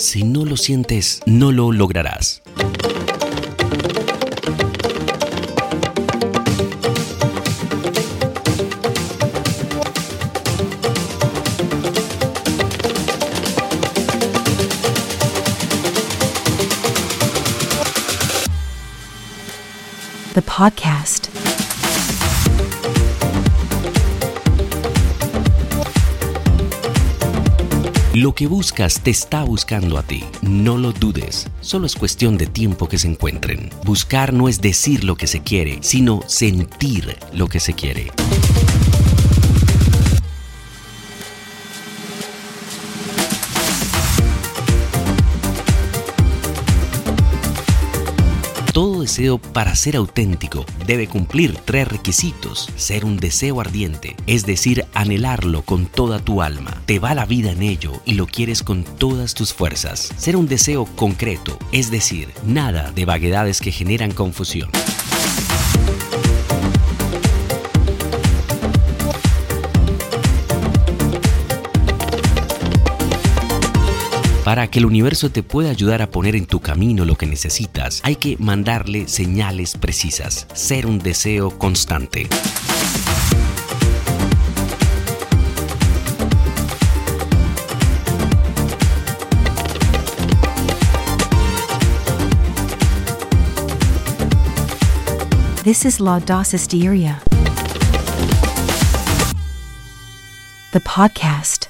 Si no lo sientes, no lo lograrás. The podcast. Lo que buscas te está buscando a ti. No lo dudes. Solo es cuestión de tiempo que se encuentren. Buscar no es decir lo que se quiere, sino sentir lo que se quiere. Todo deseo para ser auténtico debe cumplir tres requisitos. Ser un deseo ardiente, es decir, anhelarlo con toda tu alma. Te va la vida en ello y lo quieres con todas tus fuerzas. Ser un deseo concreto, es decir, nada de vaguedades que generan confusión. Para que el universo te pueda ayudar a poner en tu camino lo que necesitas, hay que mandarle señales precisas, ser un deseo constante. This is Laudacisteria. The podcast.